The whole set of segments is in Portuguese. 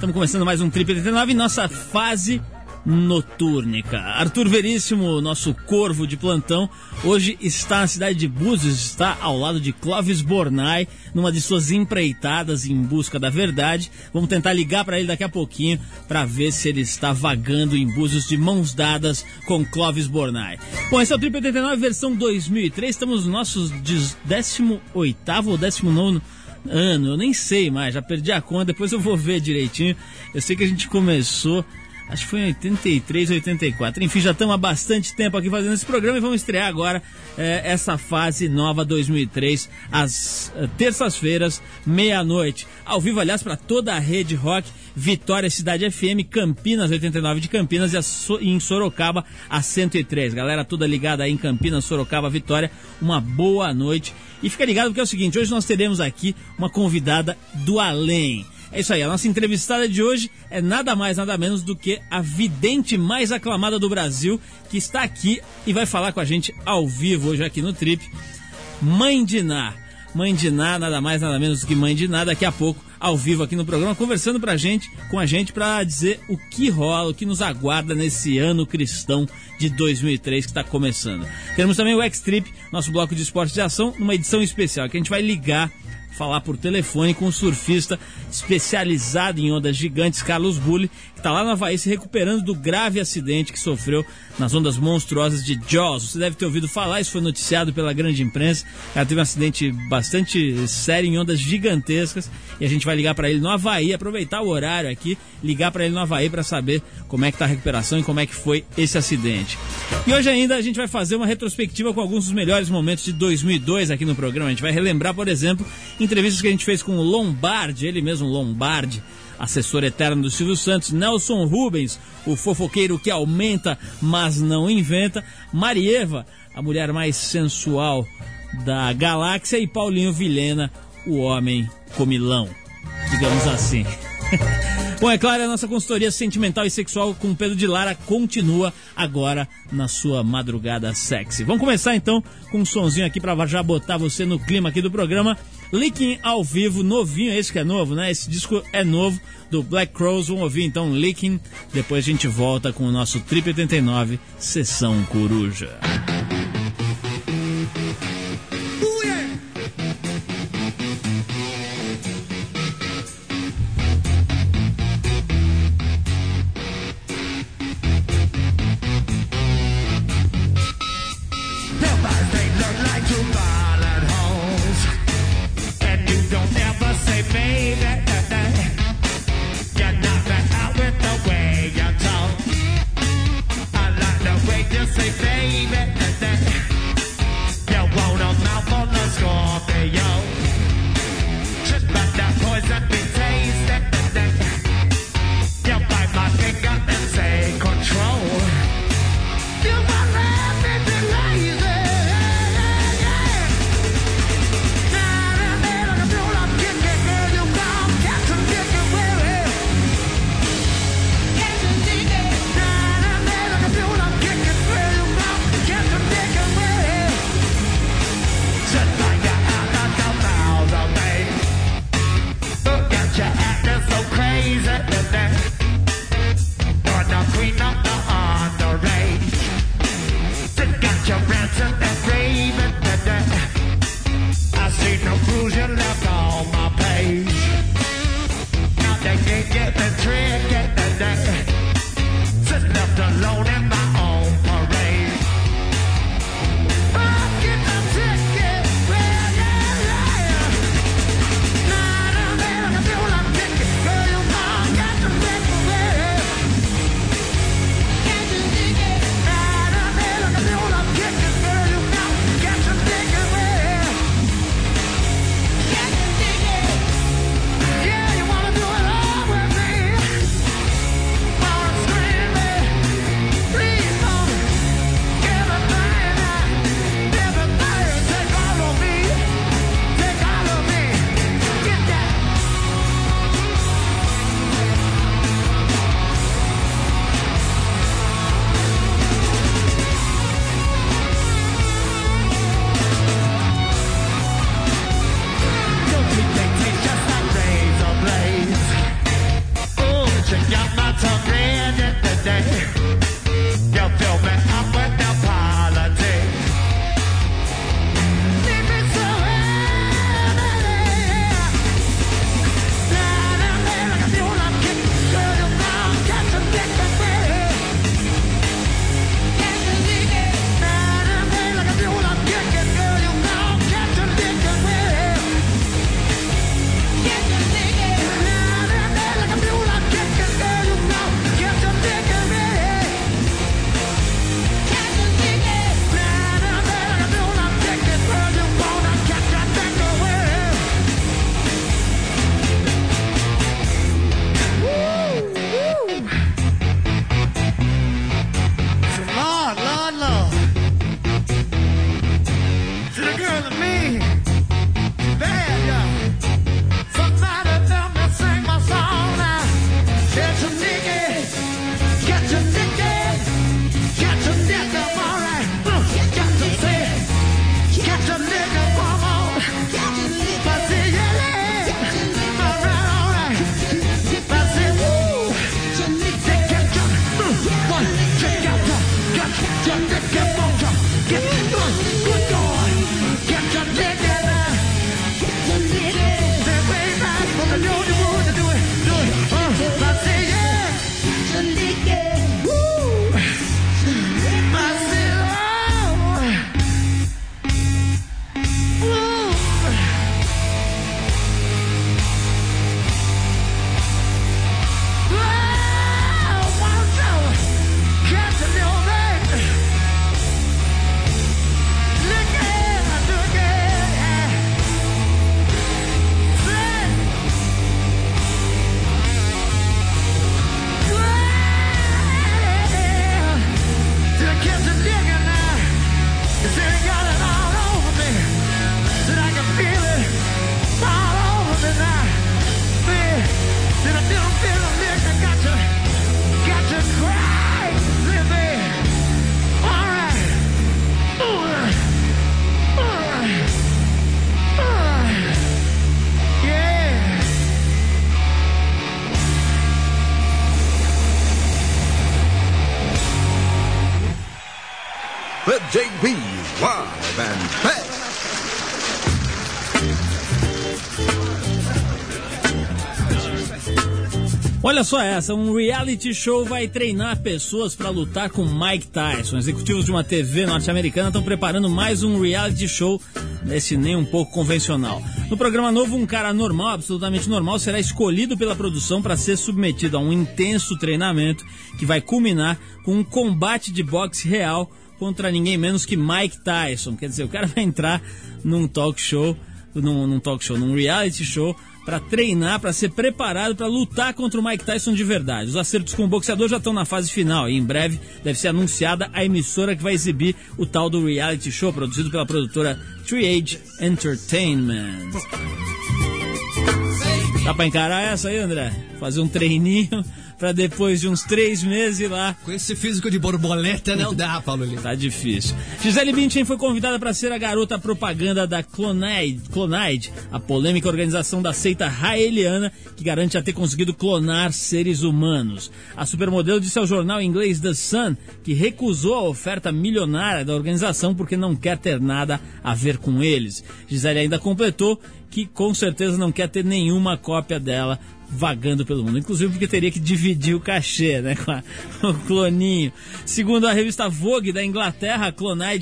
Estamos começando mais um Trip 89 nossa fase notúrnica. Arthur Veríssimo, nosso corvo de plantão, hoje está na cidade de Búzios, está ao lado de Clóvis Bornai, numa de suas empreitadas em busca da verdade. Vamos tentar ligar para ele daqui a pouquinho para ver se ele está vagando em Búzios de mãos dadas com Clóvis Bornai. Bom, esse é o Trip 89 versão 2003, estamos nos nossos 18 ou 19 ano, eu nem sei mais, já perdi a conta, depois eu vou ver direitinho. Eu sei que a gente começou, acho que foi em 83, 84. Enfim, já estamos há bastante tempo aqui fazendo esse programa e vamos estrear agora é, essa fase nova 2003, às é, terças-feiras, meia-noite. Ao vivo, aliás, para toda a rede rock. Vitória Cidade FM, Campinas 89 de Campinas e em Sorocaba a 103. Galera toda ligada aí em Campinas, Sorocaba, Vitória, uma boa noite. E fica ligado porque é o seguinte, hoje nós teremos aqui uma convidada do além. É isso aí, a nossa entrevistada de hoje é nada mais, nada menos do que a vidente mais aclamada do Brasil, que está aqui e vai falar com a gente ao vivo hoje aqui no Trip. Mãe de Ná. Mãe de Ná, nada mais, nada menos do que Mãe de Ná, daqui a pouco ao vivo aqui no programa, conversando pra gente, com a gente para dizer o que rola, o que nos aguarda nesse ano cristão de 2003 que está começando. Temos também o X-Trip, nosso bloco de esportes de ação, numa edição especial que a gente vai ligar falar por telefone com um surfista especializado em ondas gigantes, Carlos Bulli, que está lá na Havaí se recuperando do grave acidente que sofreu nas ondas monstruosas de Jaws. Você deve ter ouvido falar, isso foi noticiado pela grande imprensa. Ela teve um acidente bastante sério em ondas gigantescas e a gente vai ligar para ele no Havaí, aproveitar o horário aqui, ligar para ele no Havaí para saber como é que está a recuperação e como é que foi esse acidente. E hoje ainda a gente vai fazer uma retrospectiva com alguns dos melhores momentos de 2002 aqui no programa. A gente vai relembrar, por exemplo, entrevistas que a gente fez com o Lombardi, ele mesmo Lombardi, assessor eterno do Silvio Santos, Nelson Rubens, o fofoqueiro que aumenta, mas não inventa, Marieva, a mulher mais sensual da galáxia, e Paulinho Vilhena, o homem comilão, digamos assim. Bom, é claro, a nossa consultoria sentimental e sexual com Pedro de Lara continua agora na sua madrugada sexy. Vamos começar então com um sonzinho aqui para já botar você no clima aqui do programa. Licking ao vivo, novinho, esse que é novo, né? Esse disco é novo do Black Crows. Vamos ouvir então Licking. Depois a gente volta com o nosso Trip 89 Sessão Coruja. say, JB live and fast. Olha só essa, um reality show vai treinar pessoas para lutar com Mike Tyson. Executivos de uma TV norte-americana estão preparando mais um reality show nesse nem um pouco convencional. No programa novo, um cara normal, absolutamente normal, será escolhido pela produção para ser submetido a um intenso treinamento que vai culminar com um combate de boxe real contra ninguém menos que Mike Tyson. Quer dizer, o cara vai entrar num talk show, num, num talk show, num reality show para treinar, para ser preparado para lutar contra o Mike Tyson de verdade. Os acertos com o boxeador já estão na fase final e em breve deve ser anunciada a emissora que vai exibir o tal do reality show produzido pela produtora Tree Age Entertainment. Dá pra encarar essa aí, André? Fazer um treininho para depois de uns três meses ir lá. Com esse físico de borboleta não dá, Paulo Lima. Tá difícil. Gisele Bündchen foi convidada para ser a garota propaganda da Clonide, Clonide, a polêmica organização da seita raeliana que garante a ter conseguido clonar seres humanos. A supermodelo disse ao jornal inglês The Sun que recusou a oferta milionária da organização porque não quer ter nada a ver com eles. Gisele ainda completou que com certeza não quer ter nenhuma cópia dela vagando pelo mundo. Inclusive porque teria que dividir o cachê, né? Com, a, o cloninho. Segundo a revista Vogue da Inglaterra, a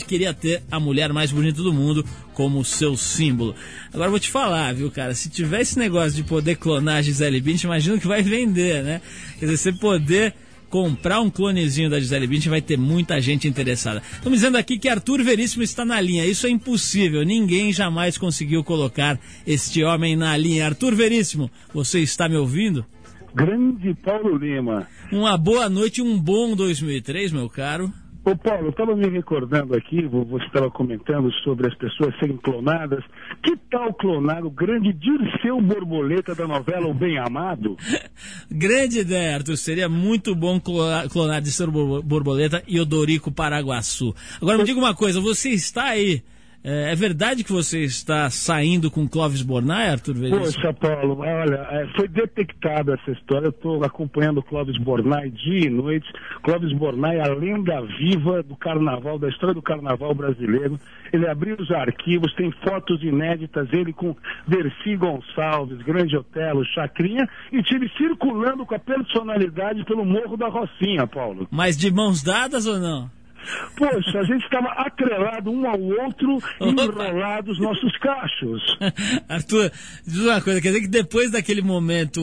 queria ter a mulher mais bonita do mundo como seu símbolo. Agora vou te falar, viu, cara? Se tiver esse negócio de poder clonar a Gisele Bündchen, imagina que vai vender, né? Quer dizer, você poder comprar um clonezinho da Gisele Bündchen, vai ter muita gente interessada. Estão dizendo aqui que Arthur Veríssimo está na linha. Isso é impossível. Ninguém jamais conseguiu colocar este homem na linha. Arthur Veríssimo, você está me ouvindo? Grande Paulo Lima. Uma boa noite e um bom 2003, meu caro. Ô Paulo, eu estava me recordando aqui, você estava comentando sobre as pessoas serem clonadas. Que tal clonar o grande Dirceu Borboleta da novela O Bem Amado? grande ideia, Arthur. Seria muito bom clonar Dirceu Borboleta e Odorico Paraguaçu. Agora me diga uma coisa, você está aí é, é, verdade que você está saindo com Clóvis Bornai, Arthur Veríssimo? Poxa, Paulo, olha, é, foi detectada essa história. Eu estou acompanhando o Clóvis Bornai dia e noite. Clóvis Bornai, a lenda viva do carnaval, da história do carnaval brasileiro. Ele abriu os arquivos, tem fotos inéditas, ele com Dercy Gonçalves, Grande Otelo, Chacrinha, e tive circulando com a personalidade pelo Morro da Rocinha, Paulo. Mas de mãos dadas ou não? Poxa, a gente estava atrelado um ao outro e enrolado os nossos cachos. Arthur, diz uma coisa, quer dizer que depois daquele momento,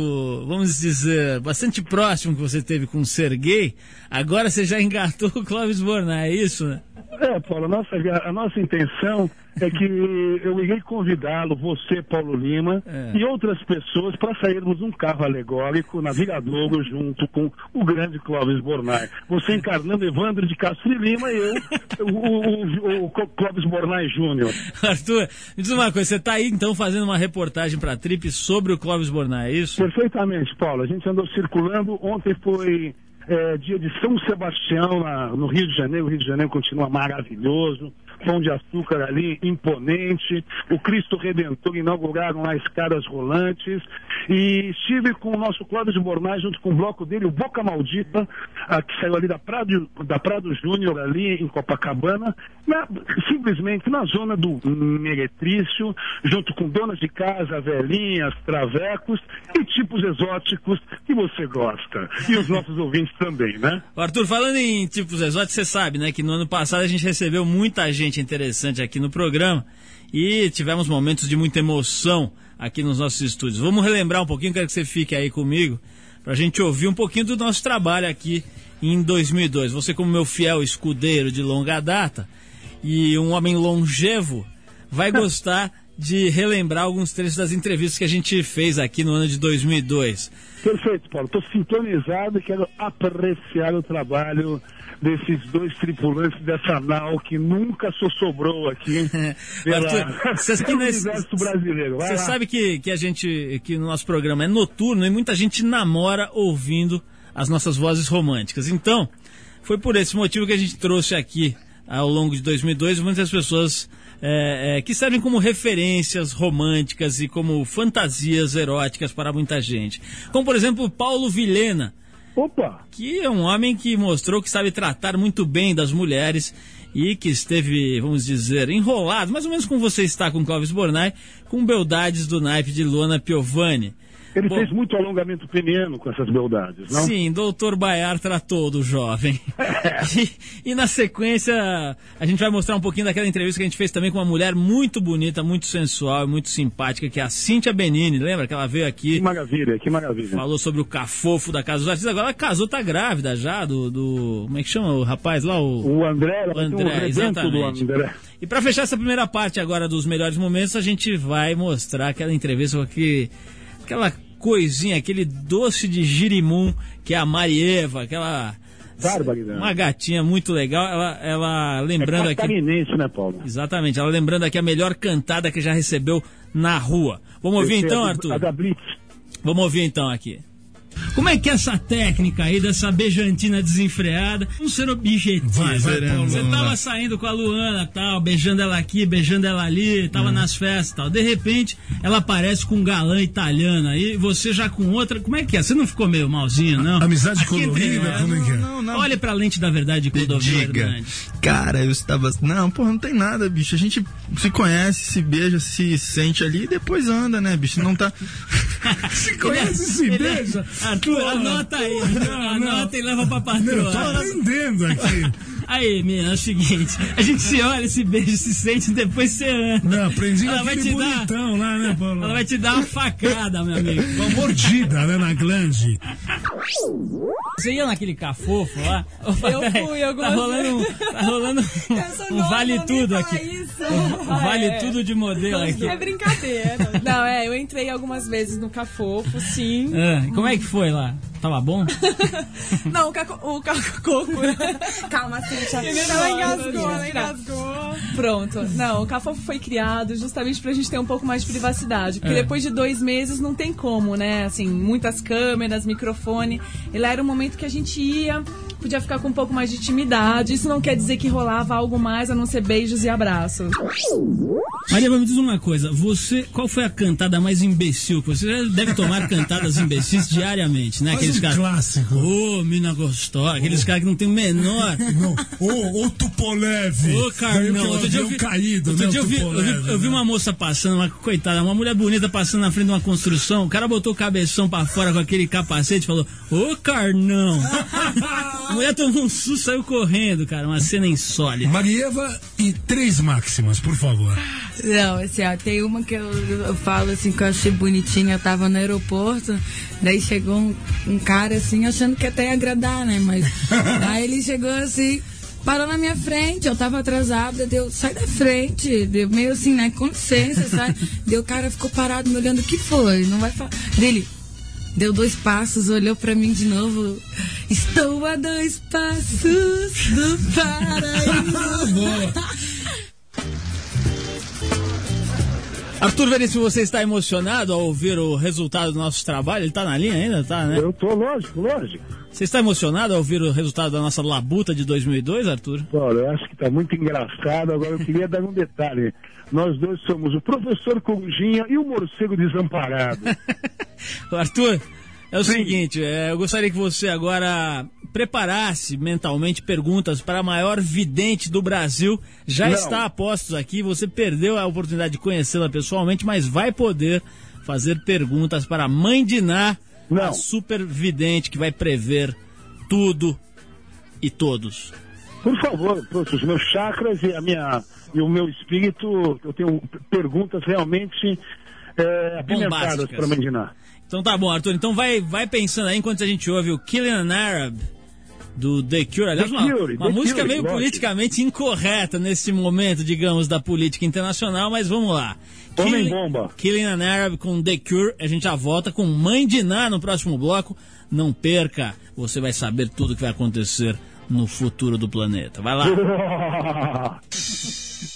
vamos dizer, bastante próximo que você teve com o Serguei, agora você já engatou o Clóvis Bornai, é isso, né? É, Paulo, a nossa, a nossa intenção é que eu irei convidá-lo, você, Paulo Lima, é. e outras pessoas para sairmos um carro alegórico na Viradouro junto com o grande Clóvis Bornai. Você encarnando Evandro de Castro e Lima e eu, o, o, o Clóvis Bornai Júnior. Arthur, me diz uma coisa, você está aí então fazendo uma reportagem para a Trip sobre o Clóvis Bornai, é isso? Perfeitamente, Paulo. A gente andou circulando, ontem foi é, dia de São Sebastião, na, no Rio de Janeiro. O Rio de Janeiro continua maravilhoso. Pão de açúcar ali, imponente. O Cristo Redentor inauguraram lá escadas rolantes. E estive com o nosso Cláudio de Bornais, junto com o bloco dele, o Boca Maldita, a, que saiu ali da Prado, da Prado Júnior, ali em Copacabana, na, simplesmente na zona do Meretrício, junto com donas de casa, velhinhas, travecos e tipos exóticos que você gosta. E os nossos ouvintes também, né? Arthur, falando em tipos exóticos, você sabe, né, que no ano passado a gente recebeu muita gente interessante aqui no programa e tivemos momentos de muita emoção aqui nos nossos estúdios. Vamos relembrar um pouquinho, quero que você fique aí comigo, para a gente ouvir um pouquinho do nosso trabalho aqui em 2002. Você, como meu fiel escudeiro de longa data e um homem longevo, vai gostar de relembrar alguns trechos das entrevistas que a gente fez aqui no ano de 2002. Perfeito, Paulo. Estou sintonizado e quero apreciar o trabalho desses dois tripulantes dessa nau que nunca sobrou aqui pela, Arthur, nesse, exército brasileiro. Você sabe que, que a gente, que no nosso programa é noturno e muita gente namora ouvindo as nossas vozes românticas. Então, foi por esse motivo que a gente trouxe aqui ao longo de 2002 muitas pessoas é, é, que servem como referências românticas e como fantasias eróticas para muita gente. Como, por exemplo, Paulo Vilhena. Opa! Que é um homem que mostrou que sabe tratar muito bem das mulheres e que esteve, vamos dizer, enrolado, mais ou menos como você está com Clóvis Bornai, com beldades do naipe de Luana Piovani. Ele Bom. fez muito alongamento peniano com essas beldades, não? Sim, doutor Baiar tratou do jovem. e, e na sequência, a gente vai mostrar um pouquinho daquela entrevista que a gente fez também com uma mulher muito bonita, muito sensual e muito simpática, que é a Cíntia Benini. Lembra que ela veio aqui, Que maravilha, que maravilha. falou sobre o cafofo da Casa dos Artistas. Agora ela casou, tá grávida já, do. do como é que chama o rapaz lá? O... O André, ela um André, do exatamente. André. E para fechar essa primeira parte agora dos melhores momentos, a gente vai mostrar aquela entrevista aquele, aquela coisinha, aquele doce de girimum que é a Marieva, aquela Barbaridade. uma gatinha muito legal. Ela, ela É lembrando aqui, catarinense, né, Paulo? exatamente, ela lembrando aqui a melhor cantada que já recebeu na rua. Vamos ouvir é então, Arthur? A da Blitz. Vamos ouvir então aqui. Como é que é essa técnica aí dessa beijantina desenfreada? Vamos ser objetivo. Vai, vai, Paulo, Você tava lá. saindo com a Luana tal, beijando ela aqui, beijando ela ali, tava nas festas e tal. De repente, ela aparece com um galã italiano aí, você já com outra. Como é que é? Você não ficou meio malzinho, não? Amizade Aqui colorida, nós. como é que é? Não, não. Olhe pra lente da verdade de Clodovil. Hernandes. Cara, eu estava. Não, porra, não tem nada, bicho. A gente se conhece, se beija, se sente ali e depois anda, né, bicho? Não tá. Se conhece, se Ele- beija. Arthur, anota aí. Não, anota e leva pra Meu, tô patroa. aprendendo aqui. Aí, menina, é o seguinte: a gente se olha, se beija, se sente, depois você anda. Não, aprendi Ela vai te dar- bonitão lá, né, Paulo? Ela vai te dar uma facada, meu amigo. Uma mordida, né, na glande. Você ia naquele cafofo lá? Eu fui Tá algumas rolando, um- tá rolando um, Eu sou um vale tudo aqui. isso. Um vale É. tudo de modelo aqui. É brincadeira. Não, é, eu entrei algumas vezes no Cafofo, sim. Ah, como é que foi lá? Tava bom? Não, o, caco, o cacoco. Calma, Cíntia. Ela engasgou, ela engasgou. Pronto. Não, o Cafofo foi criado justamente pra gente ter um pouco mais de privacidade. Porque É. depois de dois meses não tem como, né? Assim, muitas câmeras, microfone. Ele era um momento que a gente ia, podia ficar com um pouco mais de intimidade. Isso não quer dizer que rolava algo mais a não ser beijos e abraços. Maria, me diz uma coisa. Você, qual foi a cantada mais imbecil? que Você deve tomar cantadas imbecis diariamente, né? Aqueles um caras. clássico. Ô, mina gostosa. Aqueles caras que não tem o menor. Ô, ô Tupolev. Ô, Carnão, outro dia eu vi, caído, outro né, dia eu vi, eu vi- eu vi né? uma moça passando, uma coitada, uma mulher bonita passando na frente de uma construção. O cara botou o cabeção pra fora com aquele capacete e falou: Ô, Carnão! Mulher tomou um susto, saiu correndo, cara. Uma cena insólita. Marieva e três máximas, por favor. Não, assim, ó, tem uma que eu, eu falo assim que eu achei bonitinha, eu tava no aeroporto, daí chegou um, um cara assim, achando que até ia agradar, né? Mas aí ele chegou assim, parou na minha frente, eu tava atrasada, deu, sai da frente, deu meio assim, né? Com licença, sabe? Deu o cara ficou parado me olhando, o que foi? Não vai falar. Dele. Deu dois passos, olhou pra mim de novo. Estou a dois passos do paraíso. Arthur Veríssimo, você está emocionado ao ouvir o resultado do nosso trabalho? Ele tá na linha ainda? Tá, né? Eu tô, lógico, lógico. Você está emocionado ao ouvir o resultado da nossa labuta de 2002, Arthur? Paulo, eu acho que tá muito engraçado. Agora eu queria dar um detalhe. Nós dois somos o professor Corujinha e o morcego desamparado. Arthur, é o seguinte, é, eu gostaria que você agora preparasse mentalmente perguntas para a maior vidente do Brasil. Já Não. está a postos aqui, você perdeu a oportunidade de conhecê-la pessoalmente, mas vai poder fazer perguntas para a mãe de Ná, a super vidente que vai prever tudo e todos. Por favor, os meus chakras e, a minha, e o meu espírito, eu tenho perguntas realmente é, apimentadas para Mandinar. Então tá bom, Arthur. Então vai, vai pensando aí enquanto a gente ouve o Killing an Arab do The Cure. Aliás, uma, Cure, uma The música Cure, meio lógico. politicamente incorreta nesse momento, digamos, da política internacional, mas vamos lá. Killing- bomba. Killing an Arab com The Cure. A gente já volta com Mãe de Ná no próximo bloco. Não perca, você vai saber tudo o que vai acontecer no futuro do planeta. Vai lá.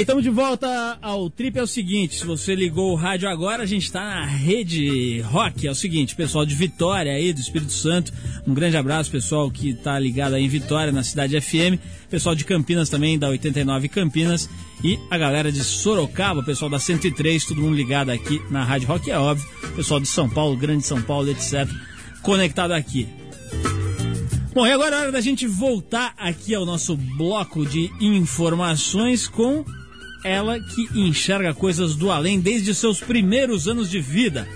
Estamos de volta ao Trip. É o seguinte: se você ligou o rádio agora, a gente está na rede rock. É o seguinte, pessoal de Vitória aí, do Espírito Santo, um grande abraço, pessoal que está ligado aí em Vitória, na cidade FM. Pessoal de Campinas também, da 89 Campinas. E a galera de Sorocaba, pessoal da 103, todo mundo ligado aqui na Rádio Rock, é óbvio. Pessoal de São Paulo, Grande São Paulo, etc. Conectado aqui. Bom, e agora é hora da gente voltar aqui ao nosso bloco de informações com ela que enxerga coisas do além desde seus primeiros anos de vida.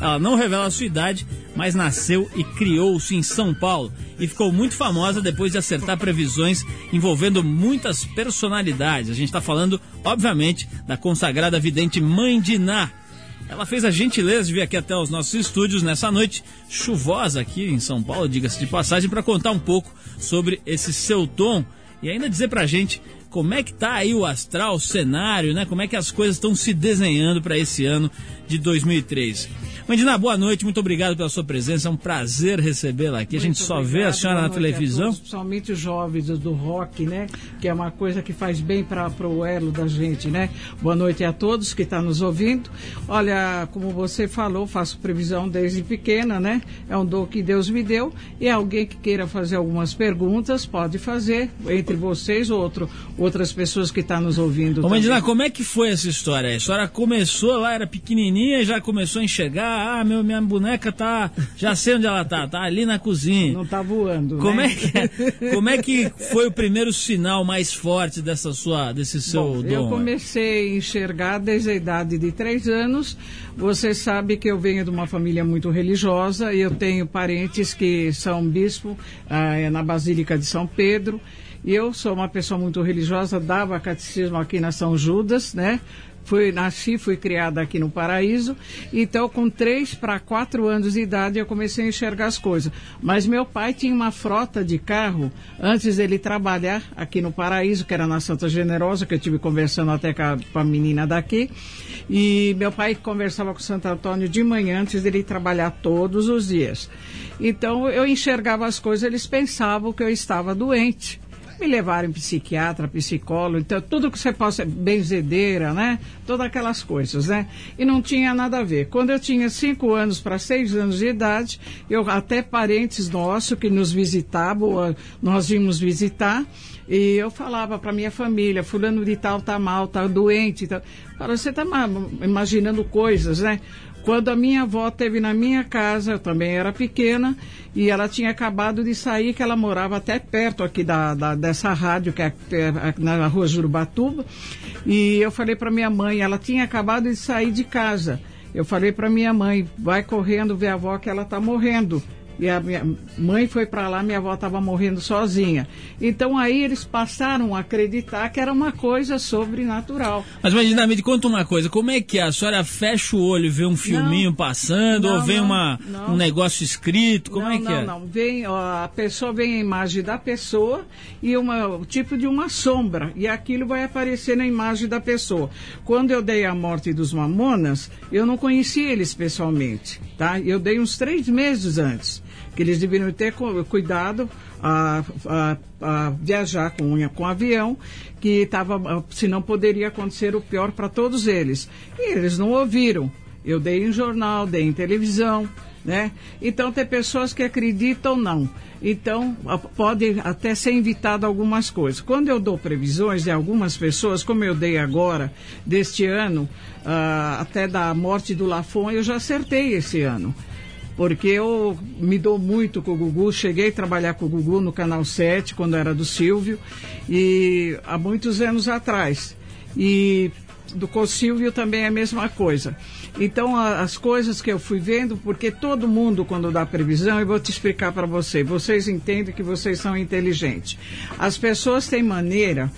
Ela não revela a sua idade, mas nasceu e criou-se em São Paulo e ficou muito famosa depois de acertar previsões envolvendo muitas personalidades. A gente está falando, obviamente, da consagrada vidente Mãe de Ná. Ela fez a gentileza de vir aqui até os nossos estúdios nessa noite chuvosa aqui em São Paulo, diga-se de passagem, para contar um pouco sobre esse seu tom e ainda dizer pra gente como é que tá aí o astral, o cenário, né? Como é que as coisas estão se desenhando para esse ano de 2003. Mandina, boa noite, muito obrigado pela sua presença, é um prazer recebê-la aqui. a gente Muito só vê a senhora na televisão. todos, principalmente os jovens do, rock, né? Que é uma coisa que faz bem para o elo da gente, né? Boa noite a todos que estão nos ouvindo. Olha, como você falou, faço previsão desde pequena, né? É um dom que Deus me deu. E alguém que queira fazer algumas perguntas, pode fazer, entre vocês ou outro, outras pessoas que estão nos ouvindo. Ô. Mandina, como é que foi essa história? A senhora começou lá, era pequenininha, e já começou a enxergar, ah, meu, minha boneca tá, já sei onde ela tá, tá ali na cozinha. Não tá voando, Como né? é, que, como é que foi o primeiro sinal mais forte dessa sua, desse seu Bom, dom? eu comecei a enxergar desde a idade de três anos. Você sabe que eu venho de uma família muito religiosa e eu tenho parentes que são bispo ah, na Basílica de São Pedro. E eu sou uma pessoa muito religiosa, dava catecismo aqui na São Judas, né? Fui, nasci, fui criada aqui no Paraíso. Então, com três para quatro anos de idade, eu comecei a enxergar as coisas. Mas meu pai tinha uma frota de carro antes dele trabalhar aqui no Paraíso, que era na Santa Generosa, que eu tive conversando até com a, com a menina daqui. E meu pai conversava com Santo Antônio de manhã antes dele trabalhar todos os dias. Então, eu enxergava as coisas, eles pensavam que eu estava doente me levaram psiquiatra, psicólogo, então tudo que você possa, benzedeira, né? Todas aquelas coisas, né? E não tinha nada a ver. Quando eu tinha cinco anos para seis anos de idade, eu até parentes nossos que nos visitavam, ah, nós íamos visitar, e eu falava para minha família, fulano de tal tá mal, tá doente, tá... Fala, você tá ma- imaginando coisas, né? Quando a minha avó teve na minha casa, eu também era pequena, e ela tinha acabado de sair, que ela morava até perto aqui da, da- dessa rádio, que é é na rua Jurubatuba, e eu falei para minha mãe, ela tinha acabado de sair de casa. Eu falei para minha mãe, vai correndo ver a avó que ela está morrendo. E a minha mãe foi para lá, minha avó estava morrendo sozinha. Então aí eles passaram a acreditar que era uma coisa sobrenatural. Mas Mandina, me conta uma coisa, como é que é? A senhora fecha o olho e vê um filminho passando, Não, ou vem não, uma, não. um negócio escrito, como não, é que não, é? não. Vem, ó, a pessoa vem a imagem da pessoa e uma, o tipo de uma sombra. E aquilo vai aparecer na imagem da pessoa. Quando eu dei a morte dos mamonas, eu não conheci eles pessoalmente. Tá? Eu dei uns três meses antes. Eles deveriam ter cu- cuidado a, a- a viajar com, com avião, que tava, senão poderia acontecer o pior para todos eles. E eles não ouviram. Eu dei em jornal, dei em televisão, né? Então tem pessoas que acreditam não. Então a- pode até ser invitado algumas coisas. Quando eu dou previsões de algumas pessoas, como eu dei agora deste ano, ah, até da morte do Lafon, eu já acertei esse ano. Porque eu me dou muito com o Gugu, cheguei a trabalhar com o Gugu no Canal 7, quando era do Silvio, e há muitos anos atrás. E do com o Silvio também é a mesma coisa. Então, as coisas que eu fui vendo, porque todo mundo, quando dá previsão, eu vou te explicar para você, vocês entendem que vocês são inteligentes. As pessoas têm maneira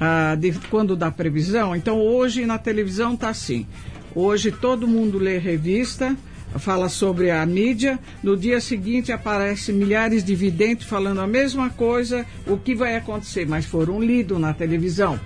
ah, de quando dá previsão, então hoje na televisão tá assim. Hoje todo mundo lê revista, fala sobre a mídia, no dia seguinte aparece milhares de videntes falando a mesma coisa, o que vai acontecer, mas foram lidos na televisão.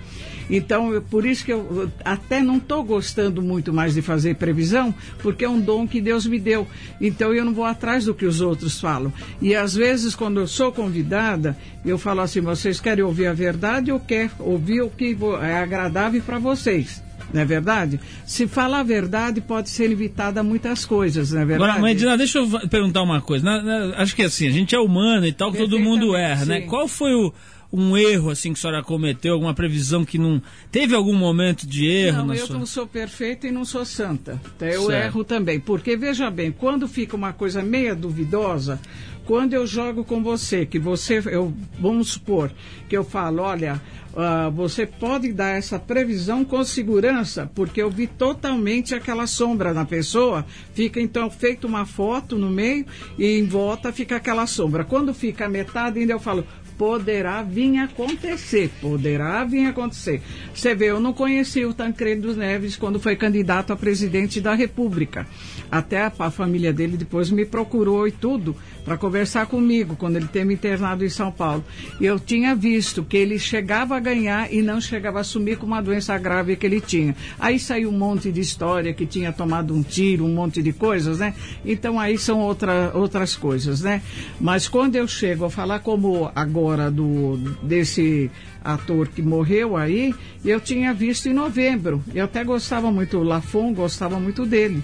Então, eu- por isso que eu até não estou gostando muito mais de fazer previsão, porque é um dom que Deus me deu. Então, eu não vou atrás do que os outros falam. E às vezes, quando eu sou convidada, eu falo assim: vocês querem ouvir a verdade ou quer ouvir o que é agradável para vocês? Não é verdade? Se falar a verdade, pode ser evitada muitas coisas, não é verdade? Agora, mãe Dina, deixa eu perguntar uma coisa. Na- na- acho que assim, a gente é humano e tal, todo mundo erra, né? sim. Qual foi o, um erro assim que a senhora cometeu? Alguma previsão que não. Teve algum momento de erro Não, na eu sua. não sou perfeita e não sou santa. Então, eu Certo. erro também. Porque, veja bem, quando fica uma coisa meia duvidosa, quando eu jogo com você, que você, eu, vamos supor, que eu falo, olha, ah, você pode dar essa previsão com segurança, porque eu vi totalmente aquela sombra na pessoa, fica então feito uma foto no meio e em volta fica aquela sombra. Quando fica a metade, ainda eu falo, poderá vir acontecer, poderá vir acontecer. Você vê, eu não conheci o Tancredo Neves quando foi candidato a presidente da República. Até a, família dele depois me procurou e tudo para conversar comigo quando ele teve internado em São Paulo. E eu tinha visto que ele chegava a ganhar e não chegava a assumir com uma doença grave que ele tinha. Aí saiu um monte de história que tinha tomado um tiro, um monte de coisas, né? Então aí são outra, outras coisas, né? Mas quando eu chego a falar como agora do desse ator que morreu aí, eu tinha visto em novembro. Eu até gostava muito, o Lafon gostava muito dele.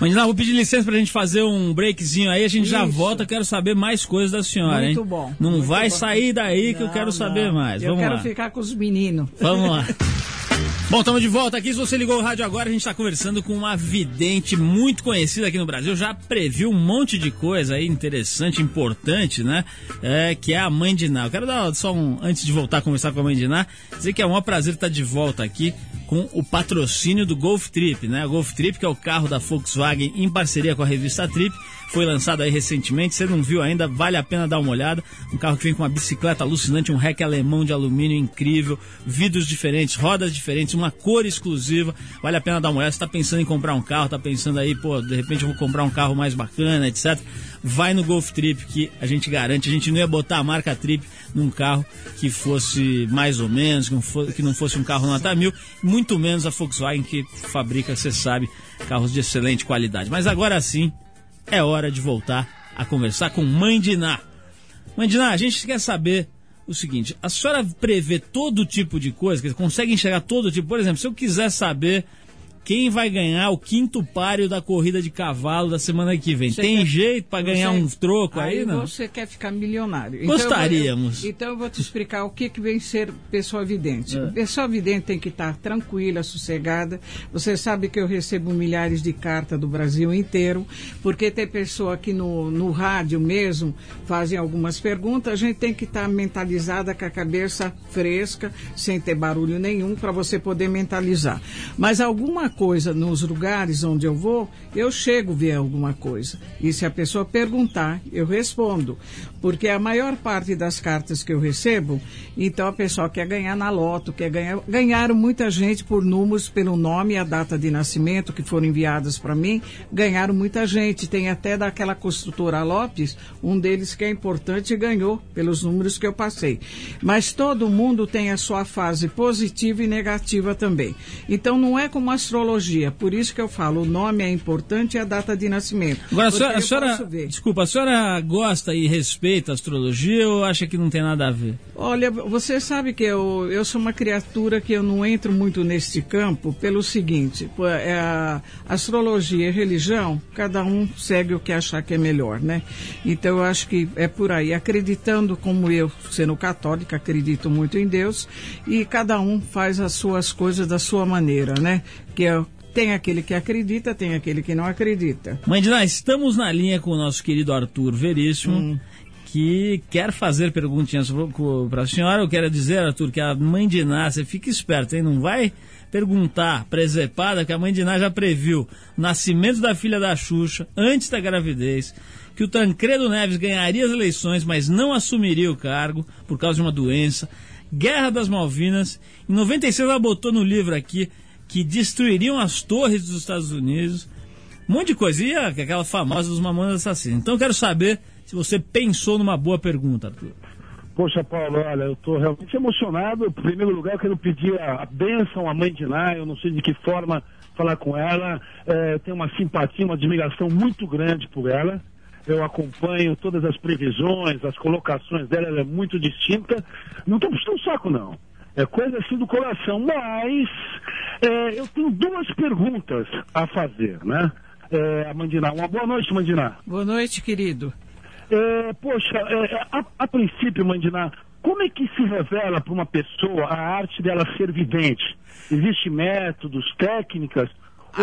Mãe Dina, vou pedir licença pra gente fazer um breakzinho aí, a gente já Isso. volta, quero saber mais coisas da senhora, Muito hein? bom, Não muito vai bom. sair daí que eu Não, quero saber não. mais. Eu Vamos quero lá. ficar com os meninos. Vamos lá. Bom, estamos de volta aqui. Se você ligou o rádio agora, a gente está conversando com uma vidente muito conhecida aqui no Brasil. Já previu um monte de coisa aí interessante, importante, né? É, que é a mãe de Ná. Eu quero dar só um, antes de voltar a conversar com a mãe de Ná, dizer que é um maior prazer estar de volta aqui com o patrocínio do Golf Trip, né? O Golf Trip, que é o carro da Volkswagen em parceria com a revista Trip, foi lançado aí recentemente. Você não viu ainda, vale a pena dar uma olhada. Um carro que vem com uma bicicleta alucinante, um rack alemão de alumínio incrível, vidros diferentes, rodas diferentes, uma cor exclusiva. Vale a pena dar uma olhada. Você está pensando em comprar um carro, está pensando aí, pô, de repente eu vou comprar um carro mais bacana, etc. Vai no Golf Trip que a gente garante. A gente não ia botar a marca Trip num carro que fosse mais ou menos, que não fosse, um carro nota mil, muito menos a Volkswagen que fabrica, você sabe, carros de excelente qualidade. Mas agora sim, é hora de voltar a conversar com Mãe Diná. Mãe Diná, a gente quer saber o seguinte: a senhora prevê todo tipo de coisa, consegue enxergar todo tipo? Por exemplo, se eu quiser saber quem vai ganhar o quinto páreo da corrida de cavalo da semana que vem, Você tem quer- jeito para ganhar você- um troco aí, não? você quer ficar milionário. Gostaríamos. Então eu, vou- então eu vou te explicar o que, que vem ser pessoa vidente. É. Pessoa vidente tem que estar tranquila, sossegada. Você sabe que eu recebo milhares de cartas do Brasil inteiro, porque tem pessoa que no, no rádio mesmo fazem algumas perguntas. A gente tem que estar mentalizada com a cabeça fresca, sem ter barulho nenhum, para você poder mentalizar. Mas alguma coisa nos lugares onde eu vou, eu chego a ver alguma coisa. E se a pessoa perguntar, eu respondo. Porque a maior parte das cartas que eu recebo, então a pessoa quer ganhar na loto, quer ganhar. Ganharam muita gente por números, pelo nome e a data de nascimento que foram enviadas para mim. Ganharam muita gente. Tem até daquela construtora Lopes, um deles que é importante ganhou pelos números que eu passei. Mas todo mundo tem a sua fase positiva e negativa também. Então não é como astrologia. Por isso que eu falo, o nome é importante e a data de nascimento. Agora, a senhora, a senhora- desculpa, a senhora gosta e respeita a astrologia ou acha que não tem nada a ver? Olha, você sabe que eu, eu sou uma criatura que eu não entro muito neste campo pelo seguinte, é a astrologia e religião, cada um segue o que achar que é melhor, né? Então eu acho que é por aí, acreditando como eu, sendo católica, acredito muito em Deus, e cada um faz as suas coisas da sua maneira, né? Que é, tem aquele que acredita, tem aquele que não acredita. Mãe Diná, estamos na linha com o nosso querido Arthur Veríssimo, Hum. que quer fazer perguntinhas para a senhora. Eu quero dizer, Arthur, que a mãe Diná, você fica esperto, hein? Não vai perguntar presepada que a mãe Diná já previu o nascimento da filha da Xuxa, antes da gravidez, que o Tancredo Neves ganharia as eleições, mas não assumiria o cargo por causa de uma doença. Guerra das Malvinas. Em 96 ela botou no livro aqui que destruiriam as torres dos Estados Unidos. um monte de coisa. E aquela famosa dos Mamonas Assassinos. Então eu quero saber se você pensou numa boa pergunta, Arthur. Poxa, Paulo, olha, eu estou realmente emocionado. Em primeiro lugar, eu quero pedir a, a bênção à mãe de Ná, eu não sei de que forma falar com ela. É, eu tenho uma simpatia, uma admiração muito grande por ela. Eu acompanho todas as previsões, as colocações dela, ela é muito distinta. Não estou puxando o saco, não. É coisa assim do coração. Mas é, eu tenho duas perguntas a fazer, né? É, a Mandiná. Uma boa noite, Mandiná. Boa noite, querido. É, poxa, é, a, a princípio, Mandiná, como é que se revela para uma pessoa a arte dela ser vidente? Existem métodos, técnicas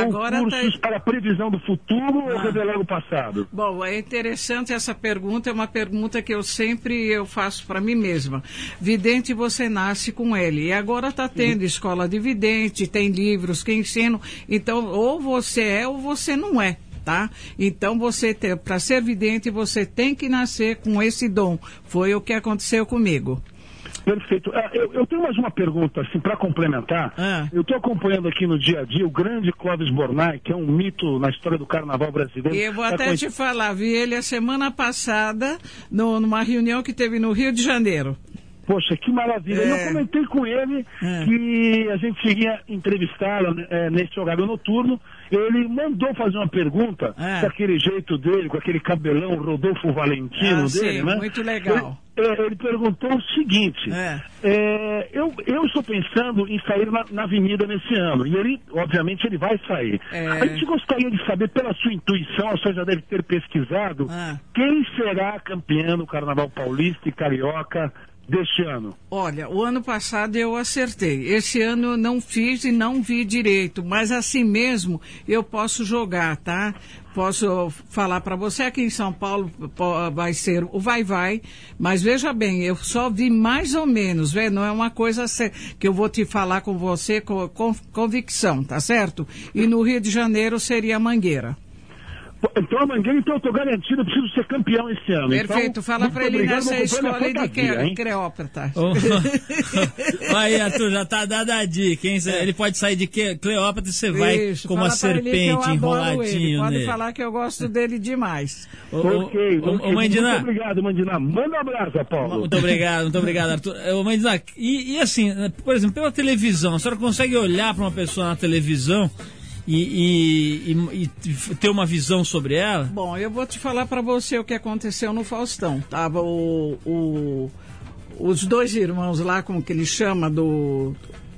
Agora ou tá- cursos para previsão do futuro ou Ah. revelar o passado? Bom, é interessante essa pergunta, é uma pergunta que eu sempre eu faço para mim mesma. Vidente você nasce com ele. E agora está tendo escola de vidente, tem livros que ensinam. Então, ou você é ou você não é. Tá? Então você para ser vidente você tem que nascer com esse dom. Foi o que aconteceu comigo. Perfeito. Ah, eu, eu tenho mais uma pergunta, assim, para complementar. Ah. Eu estou acompanhando aqui no dia a dia o grande Clóvis Bornai, que é um mito na história do carnaval brasileiro. E eu vou É até conhecido- te falar, vi ele a semana passada no- numa reunião que teve no Rio de Janeiro. Poxa, que maravilha. É. Eu comentei com ele É. que a gente iria entrevistá-lo né, nesse horário noturno. Ele mandou fazer uma pergunta É. daquele jeito dele, com aquele cabelão Rodolfo Valentino Ah, sim, dele, né? muito legal. Ele, é, ele perguntou o seguinte: É. é, eu, eu estou pensando em sair na, na avenida nesse ano. E ele, obviamente, ele vai sair. É. A gente gostaria de saber, pela sua intuição, a senhora já deve ter pesquisado, Ah. quem será campeão do Carnaval Paulista e Carioca deste ano? Olha, o ano passado eu acertei. Esse ano eu não fiz e não vi direito, mas assim mesmo eu posso jogar, tá? Posso falar para você aqui em São Paulo vai ser o vai vai, mas veja bem, eu só vi mais ou menos, vê? não é uma coisa que eu vou te falar com você com, com convicção, tá certo? E no Rio de Janeiro seria a Mangueira. Então, a Mangueira, então eu estou garantido, eu preciso ser campeão esse ano. Perfeito, então, fala para ele obrigado, nessa escola de Cre-? Cleópatra. Ô, Aí, Arthur, já tá dada a dica, hein? Cê- Ele pode sair de que- Cleópatra e você vai É. Isso, como uma serpente enroladinho Pode nele. falar que eu gosto dele demais. Ô, ô, Ok, ô, ok. ô, Mandiná, Muito obrigado, Mandiná. Manda um abraço, Paulo. Muito obrigado, muito obrigado, Arthur. Ô, Mandiná, e, e assim, né, por exemplo, pela televisão, a senhora consegue olhar para uma pessoa na televisão e, e- e- ter uma visão sobre ela? Bom, eu vou te falar para você o que aconteceu no Faustão. Tava o, o- os dois irmãos lá, como que ele chama, do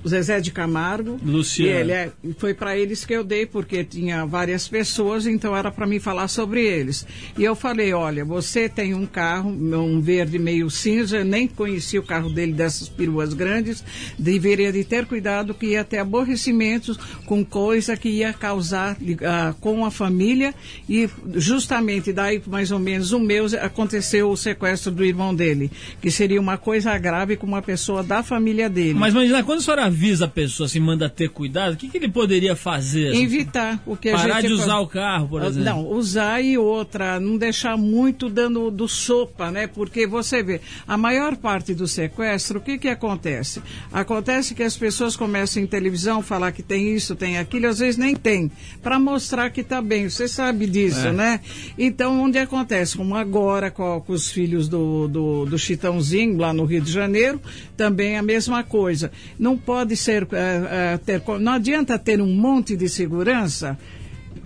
Zezé de Camargo. Luciano. E ele é- foi para eles que eu dei, porque tinha várias pessoas, então era para mim falar sobre eles. E eu falei, olha, você tem um carro, um verde meio cinza, eu nem conheci o carro dele dessas peruas grandes, deveria de ter cuidado que ia ter aborrecimentos com coisa que ia causar ah, com a família e justamente daí mais ou menos um mês aconteceu o sequestro do irmão dele, que seria uma coisa grave com uma pessoa da família dele. Mas, Mandiná, quando a senhora avisa a pessoa, assim, manda ter cuidado, o que, que ele poderia fazer? Evitar o que a Parar de usar o carro, por Ah, exemplo. Não, usar e outra, não deixar muito dando do sopa, né? Porque você vê, a maior parte do sequestro, o que que acontece? Acontece que as pessoas começam em televisão falar que tem isso, tem aquilo, às vezes nem tem, para mostrar que tá bem. Você sabe disso, É. né? Então, onde acontece? Como agora com, com os filhos do, do, do Chitãozinho, lá no Rio de Janeiro, também a mesma coisa. Não pode ser, eh, eh, ter, não adianta ter um monte de segurança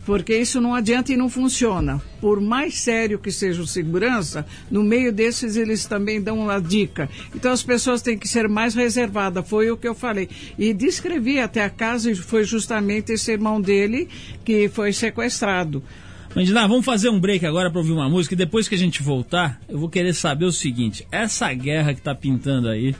porque isso não adianta e não funciona. Por mais sério que seja o segurança, no meio desses eles também dão uma dica. Então as pessoas têm que ser mais reservadas, foi o que eu falei. E descrevi até a casa e foi justamente esse irmão dele que foi sequestrado. Mandiná, vamos fazer um break agora para ouvir uma música e depois que a gente voltar, eu vou querer saber o seguinte: essa guerra que tá pintando aí,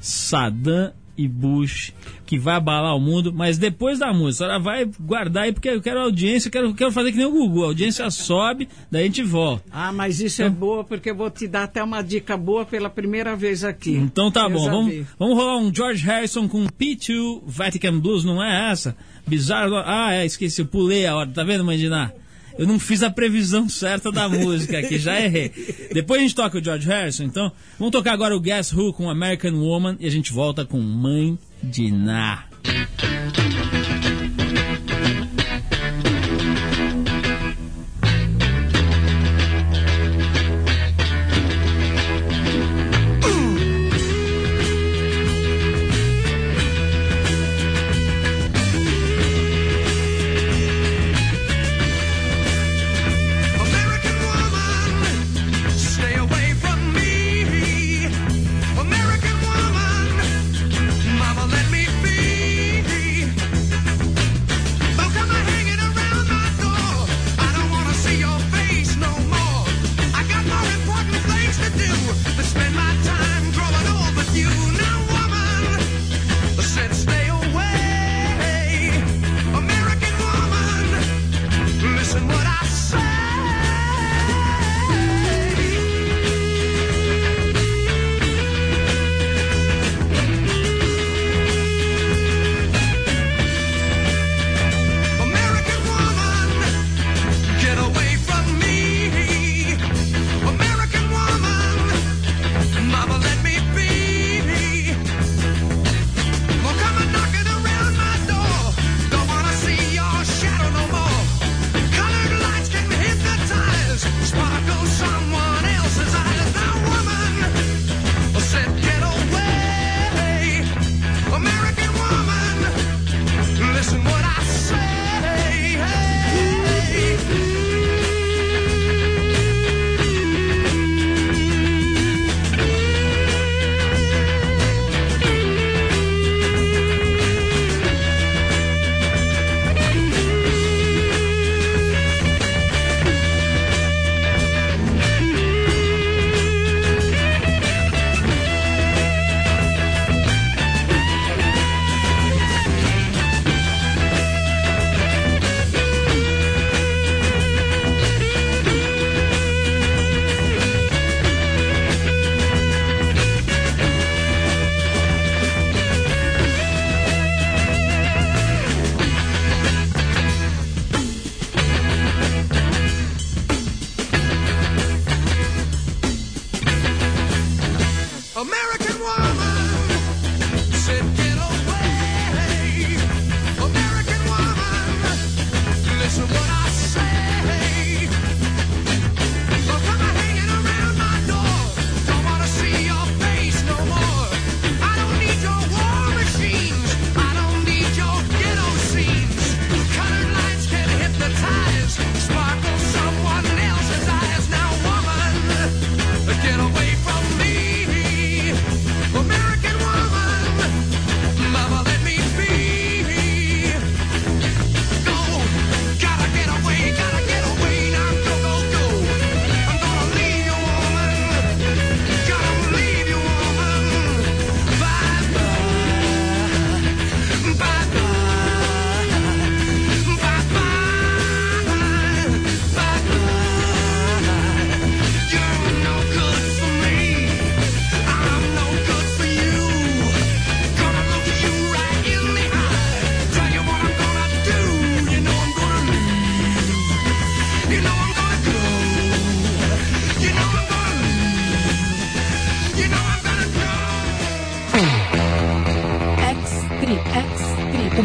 Saddam e Bush, que vai abalar o mundo, mas depois da música, ela vai guardar aí porque eu quero audiência, eu quero, eu quero fazer que nem o Gugu, a audiência sobe, daí a gente volta. Ah, mas isso é boa porque eu vou te dar até uma dica boa pela primeira vez aqui. Então tá Eu bom, vamos, vamos rolar um George Harrison com P2 Vatican Blues, não é essa? Bizarro. Ah, é, esqueci, eu pulei a hora, tá vendo, Mandiná? Eu não fiz a previsão certa da música aqui, já errei. Depois a gente toca o George Harrison, então. Vamos tocar agora o Guess Who com American Woman e a gente volta com Mãe de Ná.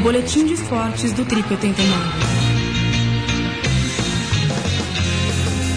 Boletim de esportes do Trip 89.